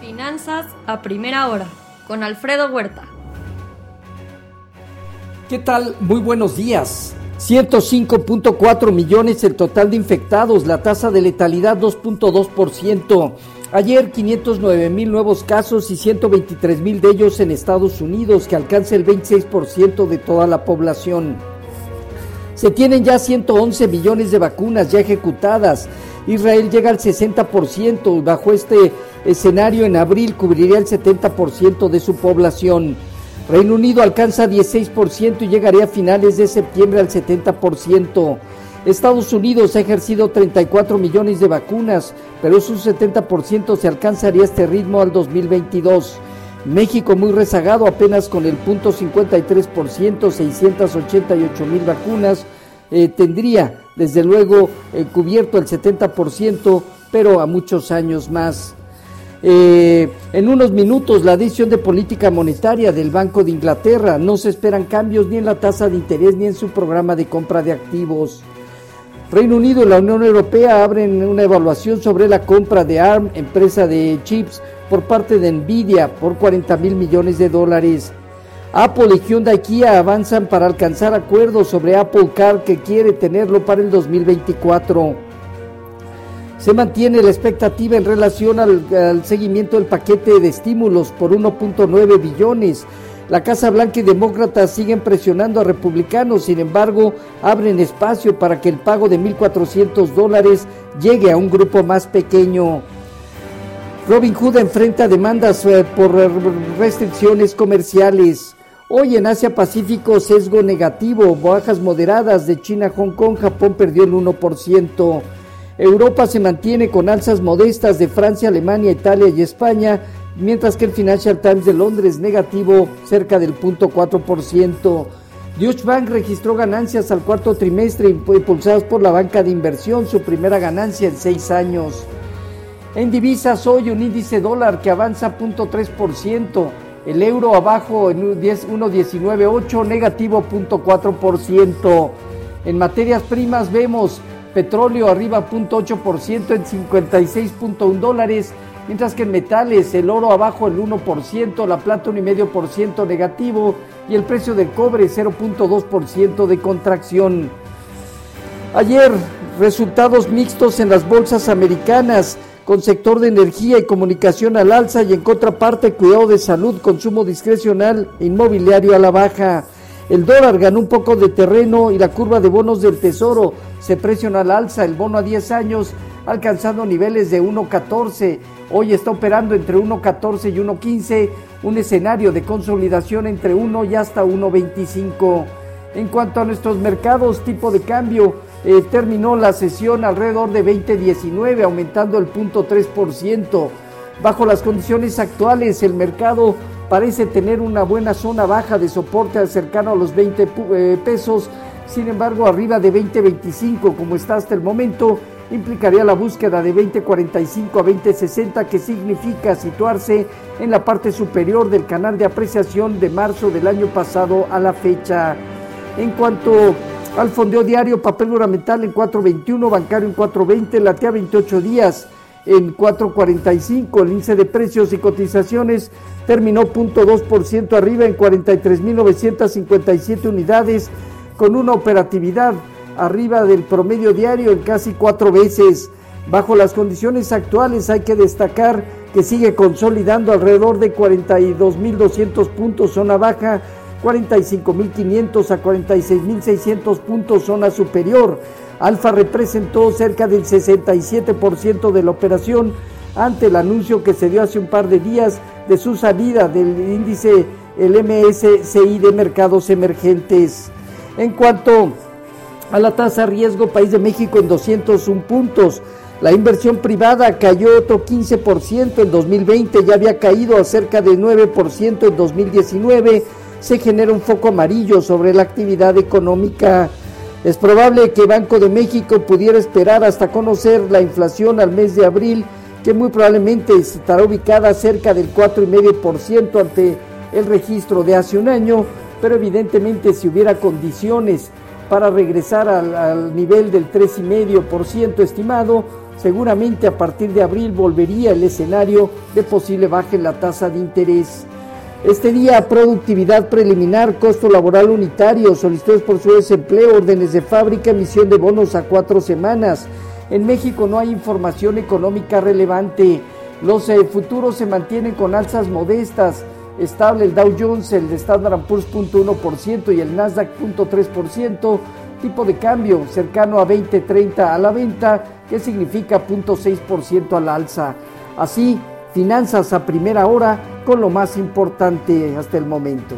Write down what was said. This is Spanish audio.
Finanzas a primera hora con Alfredo Huerta. ¿Qué tal? Muy buenos días. 105.4 millones el total de infectados, la tasa de letalidad 2.2%. Ayer 509 mil nuevos casos y 123 mil de ellos en Estados Unidos, que alcanza el 26% de toda la población. Se tienen ya 111 millones de vacunas ya ejecutadas. Israel llega al 60%. Bajo este escenario, en abril cubriría el 70% de su población. Reino Unido alcanza 16% y llegaría a finales de septiembre al 70%. Estados Unidos ha ejercido 34 millones de vacunas, pero su 70% se alcanzaría este ritmo al 2022. México muy rezagado apenas con el punto 53%, 688 mil vacunas, eh, tendría desde luego eh, cubierto el 70%, pero a muchos años más. Eh, en unos minutos, la decisión de política monetaria del Banco de Inglaterra. No se esperan cambios ni en la tasa de interés ni en su programa de compra de activos. Reino Unido y la Unión Europea abren una evaluación sobre la compra de ARM, empresa de chips, por parte de Nvidia por 40 mil millones de dólares. Apple y Hyundai Kia avanzan para alcanzar acuerdos sobre Apple Car que quiere tenerlo para el 2024 se mantiene la expectativa en relación al, seguimiento del paquete de estímulos por 1.9 billones. La Casa Blanca y demócratas siguen presionando a republicanos, sin embargo, abren espacio para que el pago de 1.400 dólares llegue a un grupo más pequeño. Robin Hood enfrenta demandas eh, por restricciones comerciales. Hoy en Asia Pacífico sesgo negativo, bajas moderadas de China, Hong Kong, Japón perdió el 1%. Europa se mantiene con alzas modestas de Francia, Alemania, Italia y España, mientras que el Financial Times de Londres negativo cerca del 0.4%. Deutsche Bank registró ganancias al cuarto trimestre impulsadas por la banca de inversión, su primera ganancia en seis años. En divisas hoy un índice dólar que avanza 0.3%, el euro abajo en 1.198, negativo 0.4%. En materias primas vemos petróleo arriba 0.8% en 56.1 dólares, mientras que en metales el oro abajo el 1%, la plata 1,5% negativo y el precio del cobre 0.2% de contracción. Ayer resultados mixtos en las bolsas americanas con sector de energía y comunicación al alza y en contraparte cuidado de salud, consumo discrecional e inmobiliario a la baja. El dólar ganó un poco de terreno y la curva de bonos del tesoro se presiona al alza. El bono a 10 años alcanzando niveles de 1.14. Hoy está operando entre 1.14 y 1.15, un escenario de consolidación entre 1 y hasta 1.25. En cuanto a nuestros mercados, tipo de cambio, eh, terminó la sesión alrededor de 20.19, aumentando el 0.3%. Bajo las condiciones actuales, el mercado parece tener una buena zona baja de soporte cercano a los 20 eh, pesos, sin embargo arriba de 20.25 como está hasta el momento, implicaría la búsqueda de 20.45 a 20.60 que significa situarse en la parte superior del canal de apreciación de marzo del año pasado a la fecha. En cuanto al fondeo diario, papel ornamental en 4.21, bancario en 4.20, latea 28 días en 4.45, el índice de precios y cotizaciones terminó 0.2% arriba en 43.957 unidades, con una operatividad arriba del promedio diario en casi cuatro veces. Bajo las condiciones actuales hay que destacar que sigue consolidando alrededor de 42.200 puntos zona baja, 45.500 a 46.600 puntos zona superior. Alfa representó cerca del 67% de la operación ante el anuncio que se dio hace un par de días de su salida del índice el MSCI de mercados emergentes. En cuanto a la tasa riesgo, país de México en 201 puntos. La inversión privada cayó otro 15% en 2020, ya había caído a cerca de 9% en 2019. Se genera un foco amarillo sobre la actividad económica. Es probable que Banco de México pudiera esperar hasta conocer la inflación al mes de abril que muy probablemente estará ubicada cerca del 4,5% ante el registro de hace un año, pero evidentemente si hubiera condiciones para regresar al, nivel del 3,5% estimado, Seguramente a partir de abril volvería el escenario de posible baja en la tasa de interés. Este día, productividad preliminar, costo laboral unitario, solicitudes por su desempleo, órdenes de fábrica, emisión de bonos a cuatro semanas. En México no hay información económica relevante. Los eh, futuros se mantienen con alzas modestas. Estable el Dow Jones, el de Standard Poor's 0.1% y el Nasdaq 0.3%. Tipo de cambio cercano a 20.30 a la venta, que significa 0.6% a la alza. Así, finanzas a primera hora con lo más importante hasta el momento.